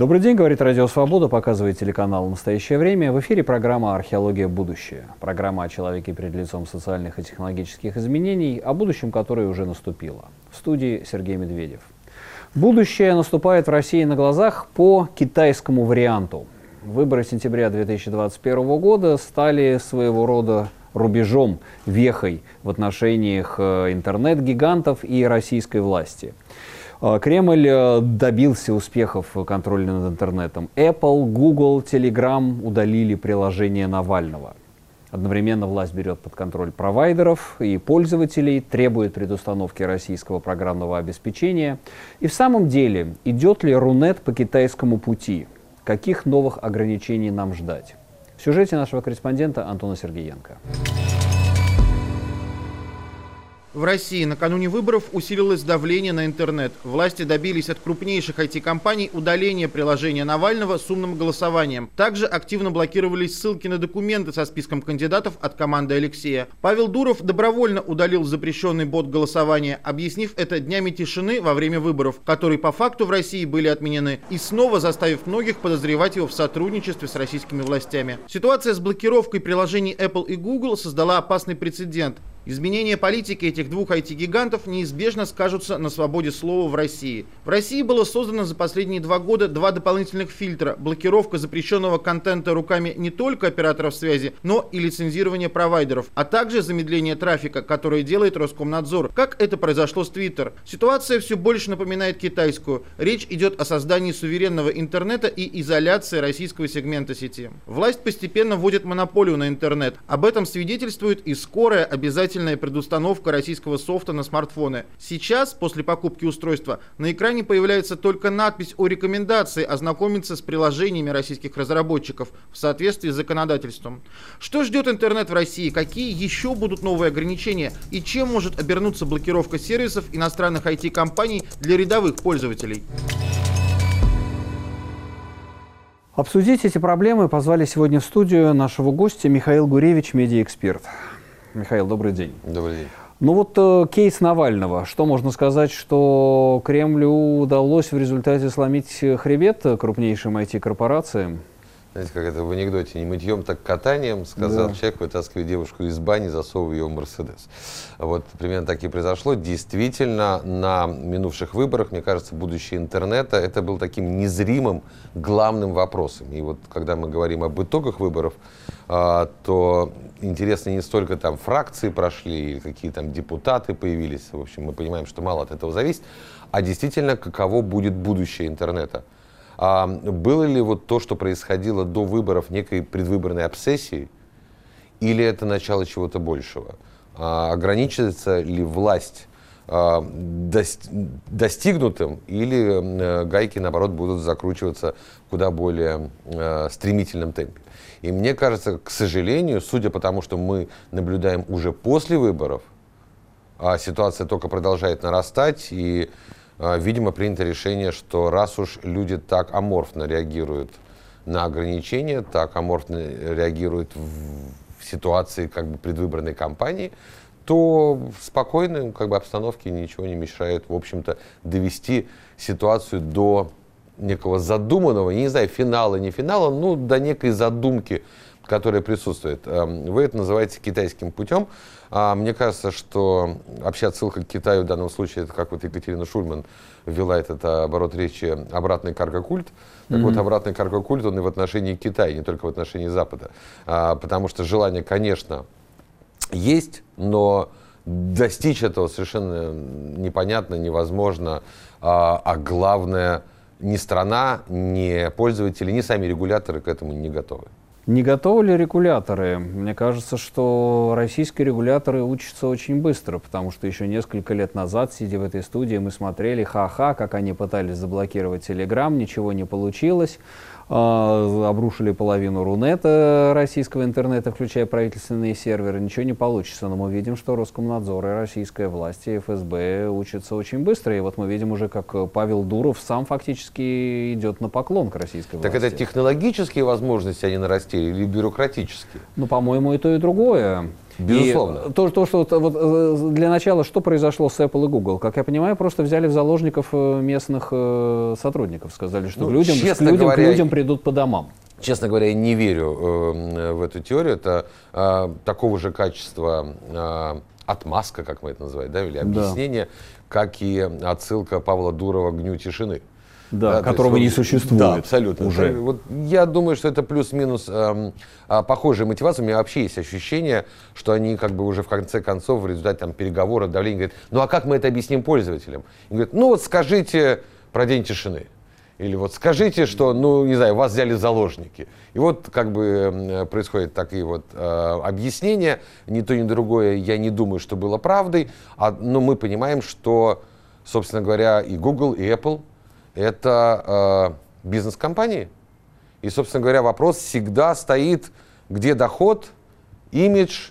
Добрый день, говорит Радио Свобода, показывает телеканал «Настоящее время». В эфире программа «Археология. Будущее». Программа о человеке перед лицом социальных и технологических изменений, о будущем, которое уже наступило. В студии Сергей Медведев. Будущее наступает в России на глазах по китайскому варианту. Выборы сентября 2021 года стали своего рода рубежом, вехой в отношениях э, интернет-гигантов и российской власти. Э, Кремль э, добился успехов в контроле над интернетом. Apple, Google, Telegram удалили приложение Навального. Одновременно власть берет под контроль провайдеров и пользователей, требует предустановки российского программного обеспечения. И в самом деле, идет ли Рунет по китайскому пути? Каких новых ограничений нам ждать? В сюжете нашего корреспондента Антона Сергеенко. В России накануне выборов усилилось давление на интернет. Власти добились от крупнейших IT-компаний удаления приложения Навального с умным голосованием. Также активно блокировались ссылки на документы со списком кандидатов от команды Алексея. Павел Дуров добровольно удалил запрещенный бот голосования, объяснив это днями тишины во время выборов, которые по факту в России были отменены, и снова заставив многих подозревать его в сотрудничестве с российскими властями. Ситуация с блокировкой приложений Apple и Google создала опасный прецедент. Изменения политики этих двух IT-гигантов неизбежно скажутся на свободе слова в России. В России было создано за последние два года два дополнительных фильтра. Блокировка запрещенного контента руками не только операторов связи, но и лицензирование провайдеров, а также замедление трафика, которое делает Роскомнадзор, как это произошло с Twitter. Ситуация все больше напоминает китайскую. Речь идет о создании суверенного интернета и изоляции российского сегмента сети. Власть постепенно вводит монополию на интернет. Об этом свидетельствует и скорая обязательная обязательная предустановка российского софта на смартфоны. Сейчас, после покупки устройства, на экране появляется только надпись о рекомендации ознакомиться с приложениями российских разработчиков в соответствии с законодательством. Что ждет интернет в России? Какие еще будут новые ограничения? И чем может обернуться блокировка сервисов иностранных IT-компаний для рядовых пользователей? Обсудить эти проблемы позвали сегодня в студию нашего гостя Михаил Гуревич, медиаэксперт. Михаил, добрый день. Добрый день. Ну вот э, кейс Навального. Что можно сказать, что Кремлю удалось в результате сломить хребет крупнейшим IT-корпорациям? Знаете, как это в анекдоте, не мытьем, так катанием, сказал Да. человек, вытаскивая девушку из бани, засовывая ее в Мерседес. Вот примерно так и произошло. Действительно, на минувших выборах, мне кажется, будущее интернета, это был таким незримым главным вопросом. И вот когда мы говорим об итогах выборов, а, то интересно не столько там фракции прошли, или какие там депутаты появились, в общем, мы понимаем, что мало от этого зависит, а действительно, каково будет будущее интернета. А было ли вот то, что происходило до выборов, некой предвыборной обсессией, или это начало чего-то большего? А ограничится ли власть а, дос- достигнутым, или э, гайки, наоборот, будут закручиваться куда более э, стремительном темпе? И мне кажется, к сожалению, судя по тому, что мы наблюдаем уже после выборов, а ситуация только продолжает нарастать, и, а, видимо, принято решение, что раз уж люди так аморфно реагируют на ограничения, так аморфно реагируют в, в ситуации как бы предвыборной кампании, то в спокойной как бы, обстановке ничего не мешает, в общем-то, довести ситуацию до некого задуманного, я не знаю, финала, не финала, ну, до некой задумки, которая присутствует. Эм, Вы это называете китайским путем. А мне кажется, что вообще отсылка к Китаю в данном случае, это как вот Екатерина Шульман ввела этот оборот речи «обратный каргокульт». Так вот, обратный каргокульт, он и в отношении Китая, не только в отношении Запада. А, потому что желание, конечно, есть, но достичь этого совершенно непонятно, невозможно. А, а главное, ни страна, ни пользователи, ни сами регуляторы к этому не готовы. Не готовы ли регуляторы? Мне кажется, что российские регуляторы учатся очень быстро, потому что еще несколько лет назад, сидя в этой студии, мы смотрели ха-ха, как они пытались заблокировать Телеграм, ничего не получилось. А, обрушили половину Рунета российского интернета, включая правительственные серверы. Ничего не получится, но мы видим, что Роскомнадзор и российская власть, и ФСБ учатся очень быстро. И вот мы видим уже, как Павел Дуров сам фактически идет на поклон к российской Так власти. это технологические возможности они нарастили или бюрократические? Ну, по-моему, и то, и другое. Безусловно. И то, то что вот, э, для начала, что произошло с Apple и Google? Как я понимаю, просто взяли в заложников э, местных э, сотрудников, сказали, что ну, к, людям, к, людям, говоря, к людям придут по домам. Честно говоря, я не верю э, в эту теорию. Это э, такого же качества э, отмазка, как мы это называем, да, или объяснение, да. как и отсылка Павла Дурова к «Гню тишины». Да, да которого есть, не существует. Да, абсолютно. Уже. Вот я думаю, что это плюс-минус э, э, похожая мотивация. У меня вообще есть ощущение, что они как бы уже в конце концов в результате там, переговора, давления говорят, ну а как мы это объясним пользователям? И говорят, ну вот скажите про день тишины. Или вот скажите, что, ну, не знаю, вас взяли заложники. И вот как бы происходят такие вот э, объяснения. Ни то, ни другое я не думаю, что было правдой. А, но мы понимаем, что, собственно говоря, и Google, и Apple — это э, бизнес-компании. И, собственно говоря, вопрос всегда стоит, где доход, имидж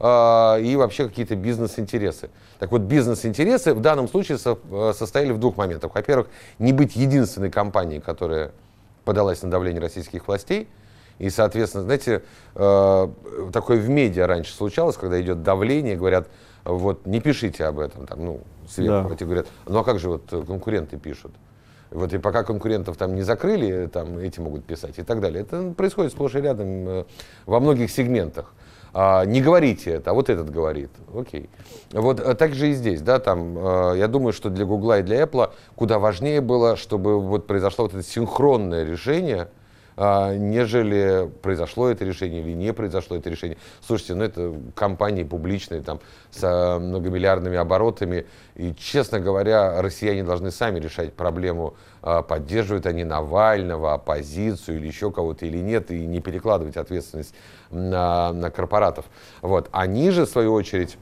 э, и вообще какие-то бизнес-интересы. Так вот, бизнес-интересы в данном случае со, э, состояли в двух моментах. Во-первых, не быть единственной компанией, которая подалась на давление российских властей. И, соответственно, знаете, э, такое в медиа раньше случалось, когда идет давление, говорят, вот не пишите об этом, там, ну, сверху, да. эти говорят, ну а как же вот конкуренты пишут? Вот и пока конкурентов там не закрыли, там эти могут писать и так далее. Это происходит сплошь и рядом э, во многих сегментах а, не говорите это, а вот этот говорит. Окей. Вот а так же и здесь, да, там, э, я думаю, что для Гугла и для Apple куда важнее было, чтобы вот произошло вот это синхронное решение, нежели произошло это решение или не произошло это решение. Слушайте, ну это компании публичные, там, с многомиллиардными оборотами, и, честно говоря, россияне должны сами решать проблему, а, поддерживают они Навального, оппозицию или еще кого-то или нет, и не перекладывать ответственность на, на корпоратов. Вот. Они же, в свою очередь,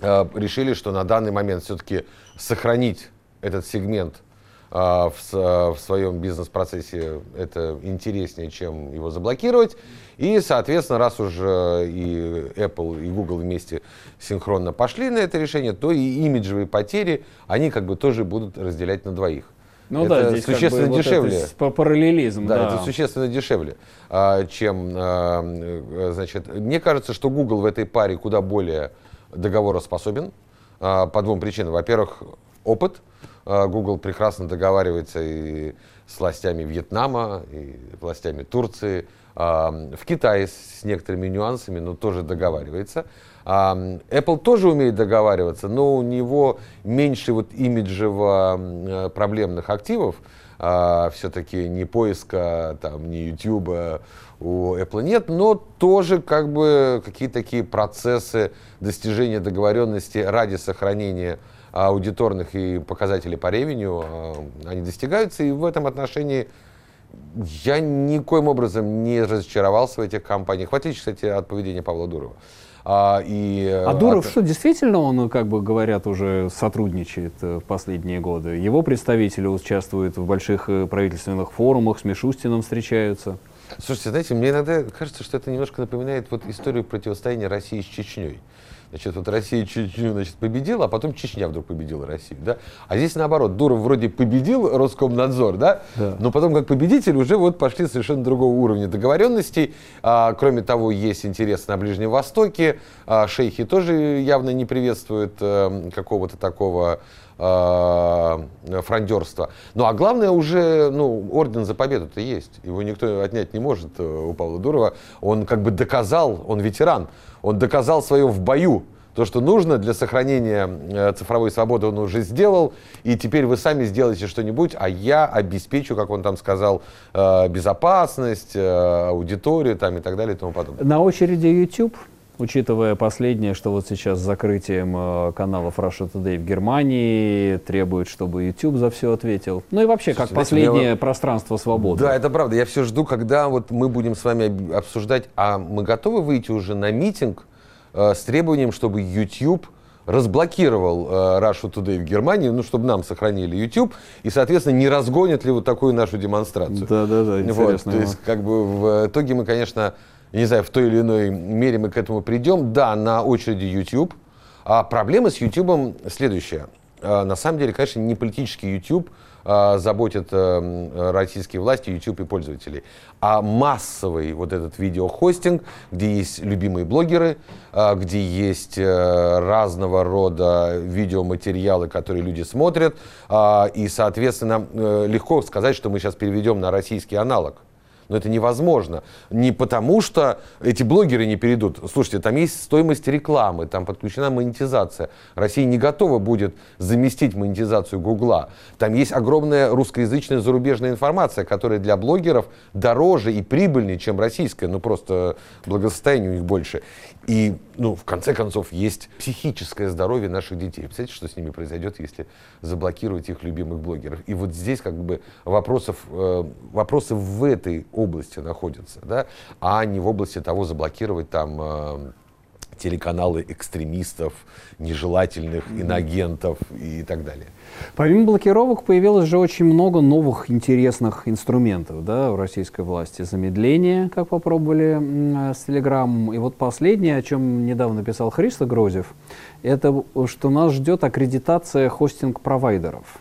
а, решили, что на данный момент все-таки сохранить этот сегмент – а, в, в своем бизнес-процессе это интереснее, чем его заблокировать. И, соответственно, раз уже и Apple, и Google вместе синхронно пошли на это решение, то и имиджевые потери они как бы тоже будут разделять на двоих. Ну это да, здесь существенно как бы дешевле. Вот по параллелизм. Да, да, это существенно дешевле, а, чем, а, значит, мне кажется, что Google в этой паре куда более договороспособен по двум причинам. Во-первых, опыт. А, Google прекрасно договаривается и с властями Вьетнама, и властями Турции, а, в Китае с некоторыми нюансами, но тоже договаривается. А, Apple тоже умеет договариваться, но у него меньше вот имиджево проблемных активов, все-таки ни поиска, там, ни YouTube у Apple нет, но тоже как бы какие-то такие процессы достижения договоренности ради сохранения аудиторных и показателей по ревеню, а, они достигаются, и в этом отношении я никоим образом не разочаровался в этих компаниях, в отличие, кстати, от поведения Павла Дурова. А, и, а Дуров от... что, действительно он, как бы говорят, уже сотрудничает э, в последние годы? Его представители участвуют в больших э, правительственных форумах, с Мишустином встречаются? Слушайте, знаете, мне иногда кажется, что это немножко напоминает вот историю противостояния России с Чечней. Значит, вот Россия Чечню значит, победила, а потом Чечня вдруг победила Россию. Да? А здесь наоборот, Дуров вроде победил Роскомнадзор, да? да. но потом как победитель уже вот пошли совершенно другого уровня договоренностей. А, кроме того, есть интерес на Ближнем Востоке. А, шейхи тоже явно не приветствуют а, какого-то такого фрондерства. Ну а главное уже, ну, орден за победу-то есть. Его никто отнять не может э, у Павла Дурова. Он как бы доказал, он ветеран. Он доказал свое в бою. То, что нужно для сохранения э, цифровой свободы, он уже сделал. И теперь вы сами сделаете что-нибудь, а я обеспечу, как он там сказал, э, безопасность, э, аудиторию там, и так далее и тому подобное. На очереди YouTube учитывая последнее, что вот сейчас с закрытием э, каналов Russia Today в Германии требует, чтобы YouTube за все ответил. Ну и вообще, Слушайте, как последнее меня... пространство свободы. Да, это правда. Я все жду, когда вот мы будем с вами обсуждать, а мы готовы выйти уже на митинг э, с требованием, чтобы YouTube разблокировал э, Russia Today в Германии, ну, чтобы нам сохранили YouTube, и, соответственно, не разгонят ли вот такую нашу демонстрацию. Да-да-да, интересно. Вот, то есть, как бы в итоге мы, конечно, не знаю, в той или иной мере мы к этому придем. Да, на очереди YouTube. А проблема с YouTube следующая. А, на самом деле, конечно, не политический YouTube э, заботит э, российские власти, YouTube и пользователей, а массовый вот этот видеохостинг, где есть любимые блогеры, э, где есть э, разного рода видеоматериалы, которые люди смотрят, и, соответственно, э, легко сказать, что мы сейчас переведем на российский аналог. Но это невозможно. Не потому, что эти блогеры не перейдут. Слушайте, там есть стоимость рекламы, там подключена монетизация. Россия не готова будет заместить монетизацию Гугла. Там есть огромная русскоязычная зарубежная информация, которая для блогеров дороже и прибыльнее, чем российская. Ну, просто благосостояние у них больше. И, ну, в конце концов, есть психическое здоровье наших детей. Представляете, что с ними произойдет, если заблокировать их любимых блогеров? И вот здесь как бы вопросов, э, вопросы в этой области находятся, да, а не в области того, заблокировать там э, телеканалы экстремистов, нежелательных инагентов и так далее. Помимо блокировок появилось же очень много новых интересных инструментов да, у российской власти. Замедление, как попробовали с Телеграмом. И вот последнее, о чем недавно писал Христо Грозев, это что нас ждет аккредитация хостинг-провайдеров.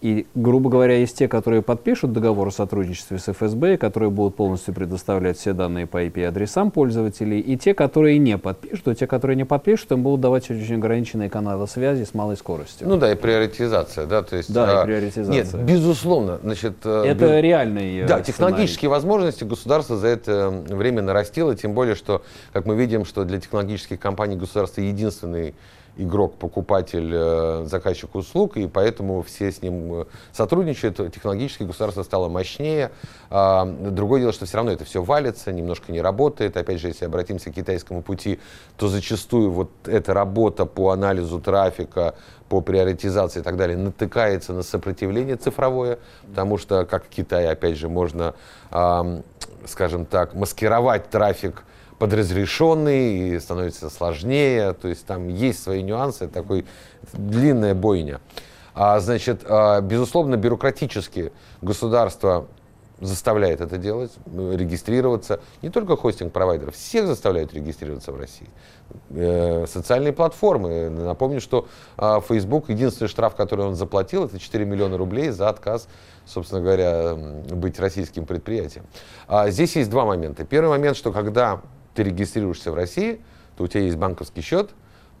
И, грубо говоря, есть те, которые подпишут договор о сотрудничестве с ФСБ, которые будут полностью предоставлять все данные по IP-адресам пользователей, и те, которые не подпишут, и те, которые не подпишут, им будут давать очень ограниченные каналы связи с малой скоростью. Ну да, и приоритизация, да, то есть... Да, а, и приоритизация. Нет, безусловно, значит... Э, это без... реальный э, Да, технологические возможности государство за это время нарастило, тем более, что, как мы видим, что для технологических компаний государство единственный игрок, покупатель, э, заказчик услуг, и поэтому все с ним э, сотрудничают. Технологически государство стало мощнее. А, другое дело, что все равно это все валится, немножко не работает. Опять же, если обратимся к китайскому пути, то зачастую вот эта работа по анализу трафика, по приоритизации и так далее натыкается на сопротивление цифровое, потому что, как в Китае, опять же, можно, скажем так, маскировать трафик подразрешенный и становится сложнее. То есть там есть свои нюансы, такой длинная бойня. А, значит, а, безусловно, бюрократически государство заставляет это делать, регистрироваться. Не только хостинг-провайдеров, всех заставляют регистрироваться в России. Э, социальные платформы. Напомню, что э, Facebook, единственный штраф, который он заплатил, это 4 миллиона рублей за отказ, собственно говоря, быть российским предприятием. А здесь есть два момента. Первый момент, что когда ты регистрируешься в России, то у тебя есть банковский счет,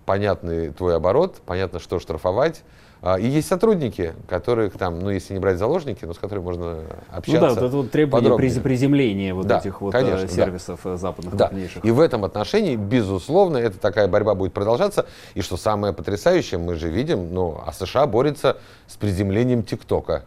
понятный твой оборот, понятно, что штрафовать. А, и есть сотрудники, которых там, ну, если не брать заложники, но с которыми можно общаться. Ну да, вот это вот требование подробнее. приземления вот да, этих вот э, конечно, сервисов да. Э, западных да. крупнейших. И в этом отношении, безусловно, эта такая борьба будет продолжаться. И что самое потрясающее, мы же видим, ну, а США борется с приземлением ТикТока.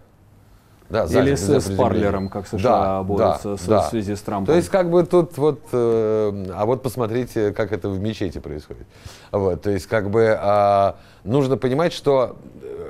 Да, Или с, с Парлером, как США да, борются да, да. в связи с Трампом. То есть как бы тут вот, э, а вот посмотрите, как это в мечети происходит. Вот, то есть как бы э, нужно понимать, что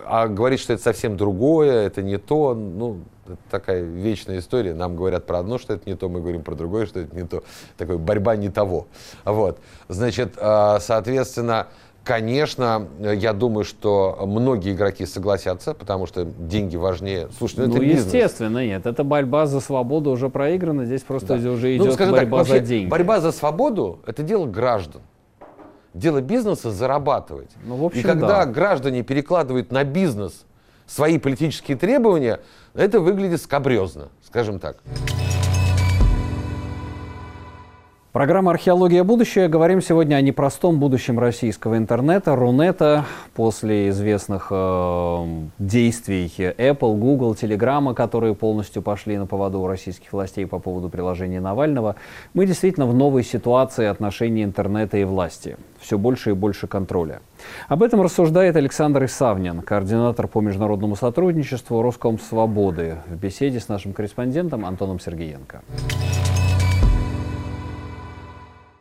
а говорить, что это совсем другое, это не то, ну, это такая вечная история. Нам говорят про одно, что это не то, мы говорим про другое, что это не то. Такая борьба не того. Вот. Значит, э, соответственно, Конечно, я думаю, что многие игроки согласятся, потому что деньги важнее. Слушай, ну, ну это бизнес. естественно, нет. Это борьба за свободу уже проиграна. Здесь просто да. уже идет ну, борьба так, вообще, за деньги. Борьба за свободу – это дело граждан. Дело бизнеса – зарабатывать. Ну, в общем, И когда да. граждане перекладывают на бизнес свои политические требования, это выглядит скабрезно, скажем так. Программа «Археология. Будущее». Говорим сегодня о непростом будущем российского интернета, Рунета. После известных э, действий Apple, Google, Telegram, которые полностью пошли на поводу у российских властей по поводу приложения Навального, мы действительно в новой ситуации отношений интернета и власти. Все больше и больше контроля. Об этом рассуждает Александр Исавнин, координатор по международному сотрудничеству Роском Свободы, в беседе с нашим корреспондентом Антоном Сергеенко.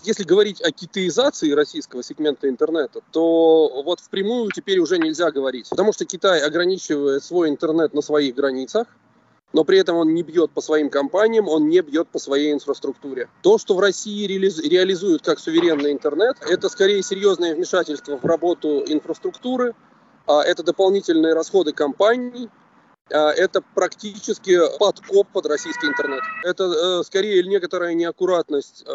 Если говорить о китаизации российского сегмента интернета, то вот впрямую теперь уже нельзя говорить. Потому что Китай ограничивает свой интернет на своих границах, но при этом он не бьет по своим компаниям, он не бьет по своей инфраструктуре. То, что в России реализуют как суверенный интернет, это скорее серьезное вмешательство в работу инфраструктуры, а это дополнительные расходы компаний, это практически подкоп под российский интернет. Это э, скорее некоторая неаккуратность э,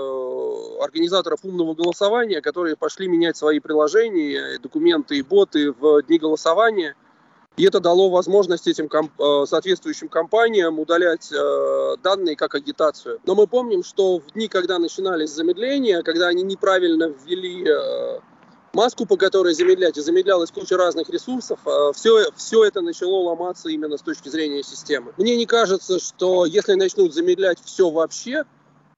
организаторов умного голосования, которые пошли менять свои приложения, документы и боты в дни голосования. И это дало возможность этим комп- э, соответствующим компаниям удалять э, данные как агитацию. Но мы помним, что в дни, когда начинались замедления, когда они неправильно ввели маску, по которой замедлять, и замедлялась куча разных ресурсов, все, все это начало ломаться именно с точки зрения системы. Мне не кажется, что если начнут замедлять все вообще,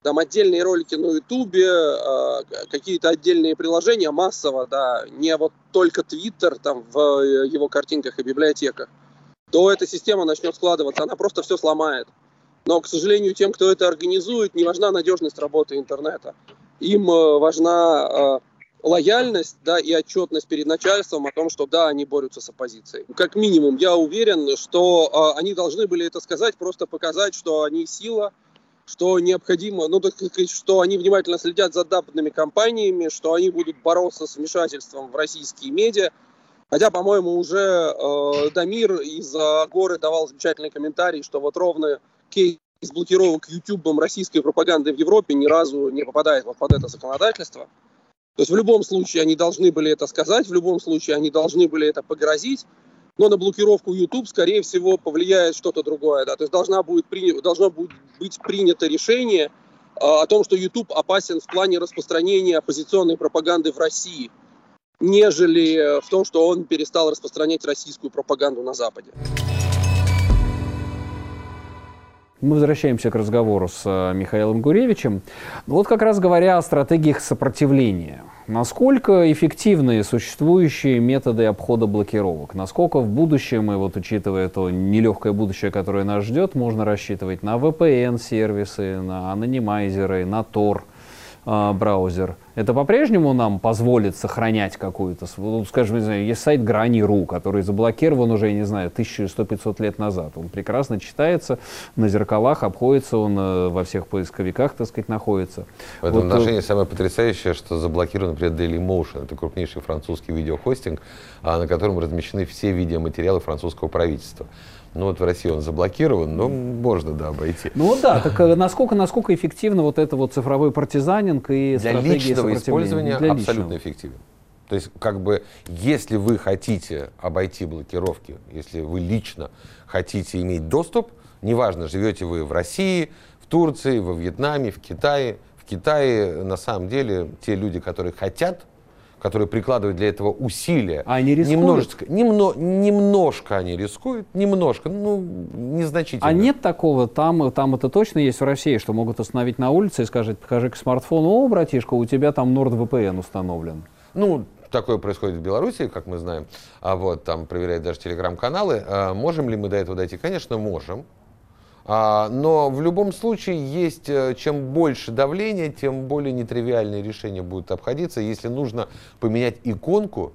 там отдельные ролики на Ютубе, а, какие-то отдельные приложения массово, да, не вот только Твиттер там в э, его картинках и библиотеках, то эта система начнет складываться, она просто все сломает. Но, к сожалению, тем, кто это организует, не важна надежность работы интернета. Им э, важна э, лояльность да, и отчетность перед начальством о том, что да, они борются с оппозицией. Как минимум, я уверен, что они должны были это сказать, просто показать, что они сила, что необходимо, ну, так сказать, что они внимательно следят за западными компаниями, что они будут бороться с вмешательством в российские медиа. Хотя, по-моему, уже э, Дамир из Горы давал замечательный комментарий, что вот ровно кейс блокировок YouTube российской пропаганды в Европе ни разу не попадает вот под это законодательство. То есть в любом случае они должны были это сказать, в любом случае они должны были это погрозить но на блокировку YouTube, скорее всего, повлияет что-то другое. Да? То есть должна будет при... должно будет быть принято решение а, о том, что YouTube опасен в плане распространения оппозиционной пропаганды в России, нежели в том, что он перестал распространять российскую пропаганду на Западе. Мы возвращаемся к разговору с э, Михаилом Гуревичем. Вот как раз говоря о стратегиях сопротивления. Насколько эффективны существующие методы обхода блокировок? Насколько в будущем, и вот учитывая то нелегкое будущее, которое нас ждет, можно рассчитывать на VPN-сервисы, на анонимайзеры, на Tor – э, браузер, это по-прежнему нам позволит сохранять какую-то, ну, скажем, не знаю, есть сайт Грани.ру, который заблокирован уже, я не знаю, 1100-500 лет назад. Он прекрасно читается, на зеркалах обходится, он э, во всех поисковиках, так сказать, находится. В этом вот, э, отношении самое потрясающее, что заблокирован, например, Dailymotion. Это крупнейший французский видеохостинг, а, на котором размещены все видеоматериалы французского правительства. Ну вот в России он заблокирован, но можно, да, обойти. Ну да, так э, насколько, насколько эффективно вот это вот цифровой партизанинг и Для личного использования Для абсолютно личного. эффективен. То есть, как бы, если вы хотите обойти блокировки, если вы лично хотите иметь доступ, неважно, живете вы в России, в Турции, во Вьетнаме, в Китае, в Китае на самом деле те люди, которые хотят которые прикладывают для этого усилия. А они рискуют? Немножечко, немно, немножко они рискуют, немножко, ну, незначительно. А нет такого, там, там это точно есть в России, что могут остановить на улице и сказать, покажи к смартфону, о, братишка, у тебя там NordVPN установлен. Ну, такое происходит в Беларуси, как мы знаем, а вот там проверяют даже телеграм-каналы. А можем ли мы до этого дойти? Конечно, можем. А, но в любом случае есть, э, чем больше давления, тем более нетривиальные решения будут обходиться. Если нужно поменять иконку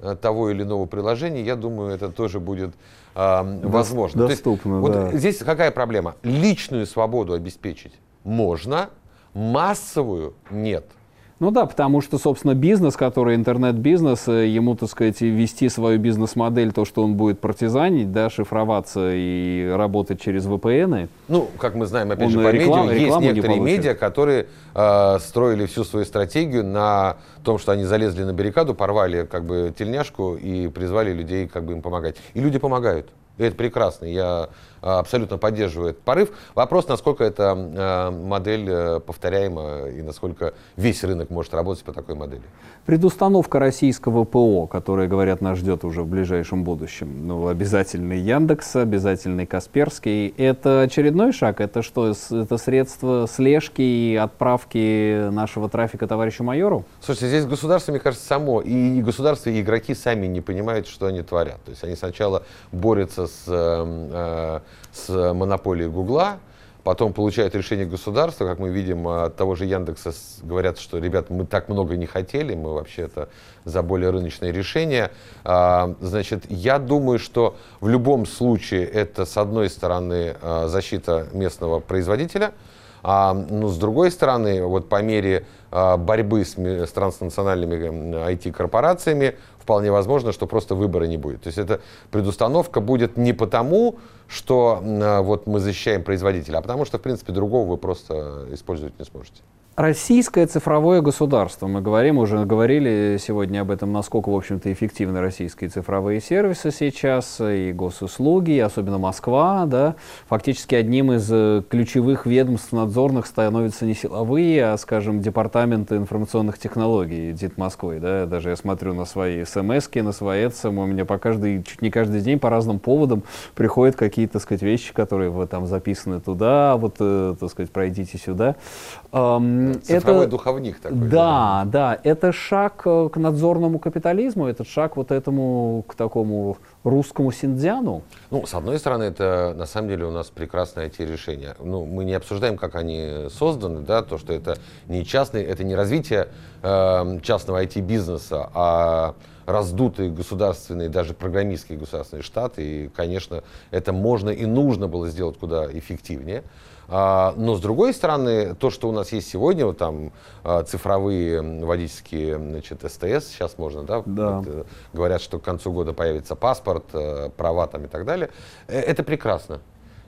э, того или иного приложения, я думаю, это тоже будет а, возможно. Доступно, есть, да. Вот здесь какая проблема? Личную свободу обеспечить можно, массовую нет. Ну да, потому что, собственно, бизнес, который интернет-бизнес, э, ему, так сказать, вести свою бизнес-модель, то, что он будет партизанить, да, шифроваться и работать через VPN. Ну, как мы знаем, опять же, по реклам, медиа, есть некоторые не медиа, которые э, строили всю свою стратегию на том, что они залезли на баррикаду, порвали как бы тельняшку и призвали людей как бы им помогать. И люди помогают. И это прекрасно. Я а, абсолютно поддерживаю этот порыв. Вопрос, насколько эта а, модель э, повторяема и насколько весь рынок может работать по такой модели. Предустановка российского ПО, которая, говорят, нас ждет уже в ближайшем будущем. Ну, обязательный Яндекс, обязательный Касперский. Это очередной шаг? Это что, это средство слежки и отправки нашего трафика товарищу майору? Слушайте, здесь государство, мне кажется, само, и государство, и игроки сами не понимают, что они творят. То есть они сначала борются с э, с монополией Гугла, потом получают решение государства, как мы видим от того же Яндекса, говорят, что, ребят, мы так много не хотели, мы вообще-то за более рыночные решения. А, значит, я думаю, что в любом случае это, с одной стороны, а, защита местного производителя, а, ну, с другой стороны, вот по мере а, борьбы с, с транснациональными IT-корпорациями вполне возможно, что просто выбора не будет. То есть эта предустановка будет не потому, что э, вот мы защищаем производителя, а потому что, в принципе, другого вы просто использовать не сможете. Российское цифровое государство. Мы говорим, уже говорили сегодня об этом, насколько, в общем-то, эффективны российские цифровые сервисы сейчас, и госуслуги, и особенно Москва, да. Фактически одним из э, ключевых ведомств надзорных становятся не силовые, а, скажем, департаменты информационных технологий ДИТ Москвы, да. Даже я смотрю на свои смс на свои ЭЦМ, у меня по каждый, чуть не каждый день по разным поводам приходят какие-то, сказать, вещи, которые вот там записаны туда, вот, э, так сказать, пройдите сюда. Цифровой это, духовник такой. Да, да, да, это шаг э, к надзорному капитализму, этот шаг вот этому, к такому русскому синдзяну. Ну, с одной стороны, это на самом деле у нас прекрасное IT-решение. Ну, мы не обсуждаем, как они созданы, да, то, что это не частный, это не развитие э, частного IT-бизнеса, а раздутые государственные, даже программистские государственные штаты. И, конечно, это можно и нужно было сделать куда эффективнее. А, но с другой стороны, то, что у нас есть сегодня, вот там а, цифровые водительские значит, СТС, сейчас можно, да, да. Вот, э, говорят, что к концу года появится паспорт, э, права там и так далее, э, это прекрасно.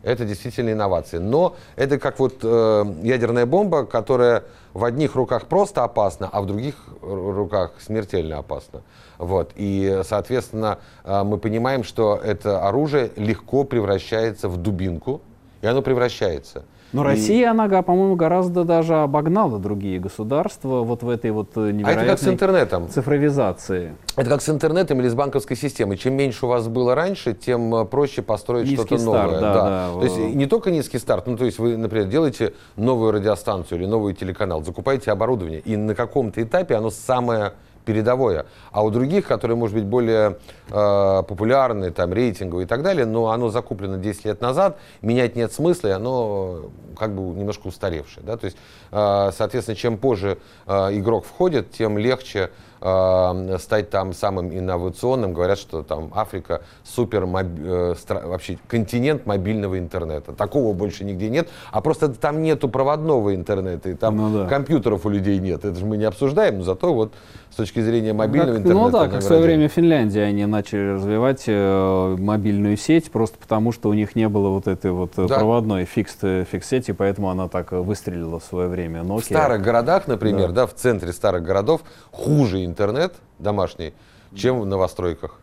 Это действительно инновация. Но это как вот э, ядерная бомба, которая в одних руках просто опасна, а в других руках смертельно опасна. Вот. И, соответственно, э, мы понимаем, что это оружие легко превращается в дубинку, и оно превращается. Но и... Россия, она, по-моему, гораздо даже обогнала другие государства вот в этой вот невероятной а это как с интернетом. цифровизации. Это как с интернетом или с банковской системой. Чем меньше у вас было раньше, тем э, проще построить что-то новое. Да, да. Да. То есть не только низкий старт, ну то есть вы, например, делаете новую радиостанцию или новый телеканал, закупаете оборудование, и на каком-то этапе оно самое передовое. А у других, которые, может быть, более э, популярны, там, рейтинговые и так далее, но оно закуплено 10 лет назад, менять нет смысла, и оно как бы немножко устаревшее. Да? То есть, э, соответственно, чем позже э, игрок входит, тем легче э, стать там самым инновационным. Говорят, что там Африка супер э, вообще континент мобильного интернета. Такого больше нигде нет. А просто там нету проводного интернета, и там ну, да. компьютеров у людей нет. Это же мы не обсуждаем, но зато вот с точки зрения мобильного как, интернета. Ну да, как в свое время в Финляндии они начали развивать э, мобильную сеть, просто потому что у них не было вот этой вот э, да. проводной фикс, фикс сети, поэтому она так выстрелила в свое время. Nokia. В старых городах, например, да. да, в центре старых городов хуже интернет домашний, чем в новостройках.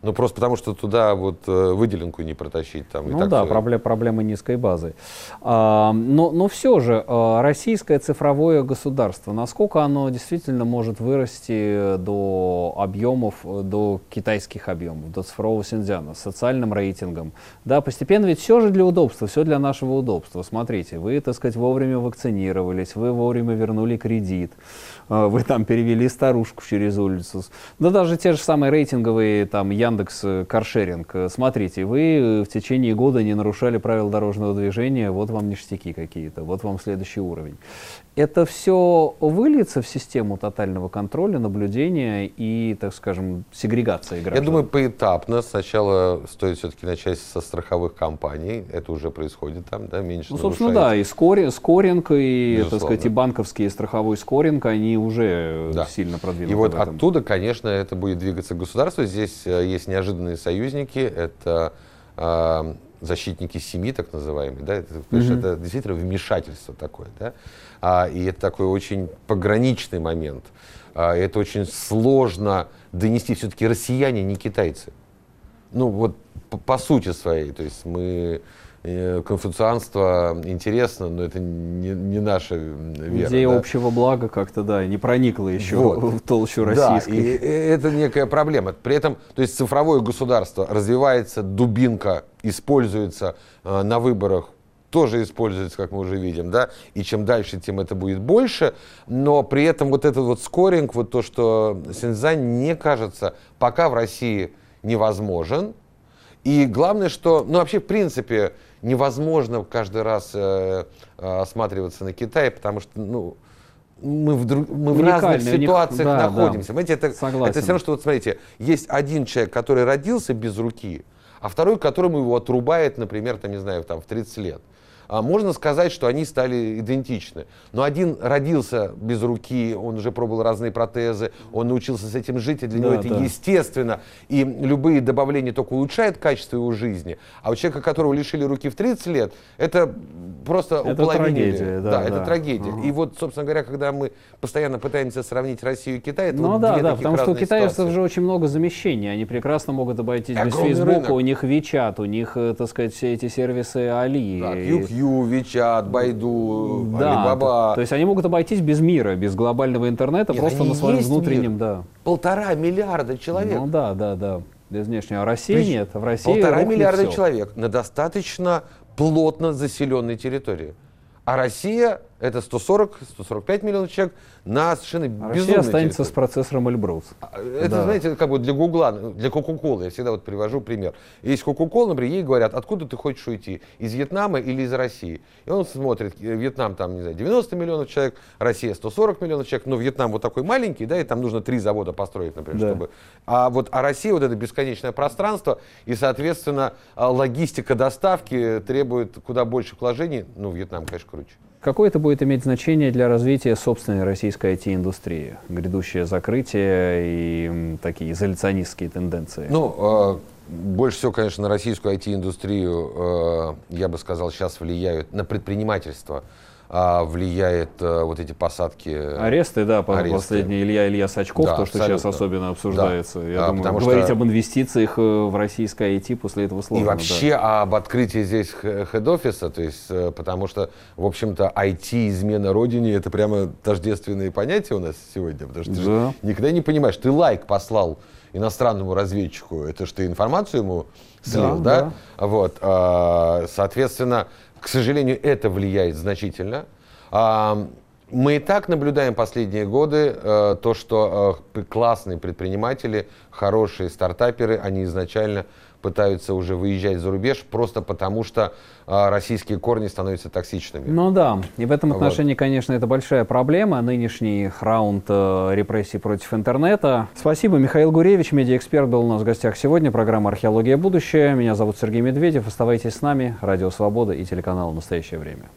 Ну, просто потому что туда вот э, выделенку не протащить. Там, ну да, проблем, проблемы низкой базы. А, но, но все же, а, российское цифровое государство, насколько оно действительно может вырасти до объемов, до китайских объемов, до цифрового синьцзяна, с социальным рейтингом? Да, постепенно ведь все же для удобства, все для нашего удобства. Смотрите, вы, так сказать, вовремя вакцинировались, вы вовремя вернули кредит, вы там перевели старушку через улицу. Да даже те же самые рейтинговые там Яндекс э, Каршеринг. Э, смотрите, вы э, в течение года не нарушали правила дорожного движения, вот вам ништяки какие-то, вот вам следующий уровень. Это все выльется в систему тотального контроля, наблюдения и, так скажем, сегрегации граждан? Я думаю, поэтапно. Сначала стоит все-таки начать со страховых компаний. Это уже происходит там, да, меньше Ну, собственно, нарушается. да, и скори, скоринг, и, Безусловно. так сказать, и банковский, и страховой скоринг, они уже да. сильно продвинуты. И вот оттуда, конечно, это будет двигаться государство. Здесь есть есть неожиданные союзники, это э, защитники семьи, так называемые, да, это, mm-hmm. это действительно вмешательство такое, да, а, и это такой очень пограничный момент. А, это очень сложно донести. Все-таки россияне не китайцы. Ну вот по, по сути своей, то есть мы конфуцианство интересно, но это не, не наша вера. Идея да? общего блага как-то, да, не проникла еще вот. в толщу российской. Да, и это некая проблема. При этом, то есть цифровое государство развивается, дубинка используется э, на выборах тоже используется, как мы уже видим, да, и чем дальше, тем это будет больше, но при этом вот этот вот скоринг, вот то, что Синьцзань, не кажется, пока в России невозможен, и главное, что, ну вообще, в принципе, невозможно каждый раз э, э, осматриваться на Китай, потому что, ну, мы в, друг, мы в разных ситуациях них, да, находимся. Да, это, это все равно, что, вот смотрите, есть один человек, который родился без руки, а второй, которому его отрубает, например, там, не знаю, там, в 30 лет. А, можно сказать, что они стали идентичны. Но один родился без руки, он уже пробовал разные протезы, он научился с этим жить, и для да, него это да. естественно. И любые добавления только улучшают качество его жизни. А у человека, которого лишили руки в 30 лет, это просто это трагедия. Да, да, да, это трагедия. Угу. И вот, собственно говоря, когда мы постоянно пытаемся сравнить Россию и Китай, это ну, вот да, две да, потому что у китайцев ситуации. же очень много замещений. Они прекрасно могут обойтись без Фейсбука, у них WeChat, у них, э, так сказать, все эти сервисы Али. Да, QQ, WeChat, Baidu, да. То, то есть они могут обойтись без мира, без глобального интернета, Нет, просто на своем внутреннем, мир. да. Полтора миллиарда человек. Ну да, да, да. Без внешнего. А России Прич... нет. В России полтора миллиарда все. человек на достаточно плотно заселенной территории. А Россия это 140-145 миллионов человек на совершенно а безумной Россия останется территории. с процессором Эльбрус. А, это, да. знаете, как бы для Гугла, для Кока-Колы, я всегда вот привожу пример. Есть Кока-Кола, например, ей говорят, откуда ты хочешь уйти, из Вьетнама или из России? И он смотрит, э, Вьетнам там, не знаю, 90 миллионов человек, Россия 140 миллионов человек, но Вьетнам вот такой маленький, да, и там нужно три завода построить, например, да. чтобы... А вот а Россия вот это бесконечное пространство, и, соответственно, а, логистика доставки требует куда больше вложений, ну, Вьетнам, конечно, круче. Какое это будет иметь значение для развития собственной российской IT-индустрии? Грядущее закрытие и такие изоляционистские тенденции. Ну, э, больше всего, конечно, на российскую IT-индустрию, э, я бы сказал, сейчас влияют на предпринимательство а, влияет а, вот эти посадки. Аресты, да, аресты. последний Илья Илья Сачков, да, то, что абсолютно. сейчас особенно обсуждается. Да. Я а, думаю, говорить что... об инвестициях э, в российское IT после этого сложно. И вообще да. об открытии здесь хед-офиса, то есть, э, потому что, в общем-то, IT, измена родине, это прямо тождественные понятия у нас сегодня, потому что да. ты же никогда не понимаешь, ты лайк послал иностранному разведчику, это что ты информацию ему слил, да? да? да. Вот, соответственно, к сожалению, это влияет значительно. А, мы и так наблюдаем последние годы э, то, что э, классные предприниматели, хорошие стартаперы, они изначально пытаются уже выезжать за рубеж просто потому, что э, российские корни становятся токсичными. Ну да, и в этом отношении, вот. конечно, это большая проблема, нынешний раунд э, репрессий против интернета. Спасибо, Михаил Гуревич, медиаэксперт, был у нас в гостях сегодня, программа «Археология. Будущее». Меня зовут Сергей Медведев, оставайтесь с нами, Радио Свобода и телеканал «Настоящее время».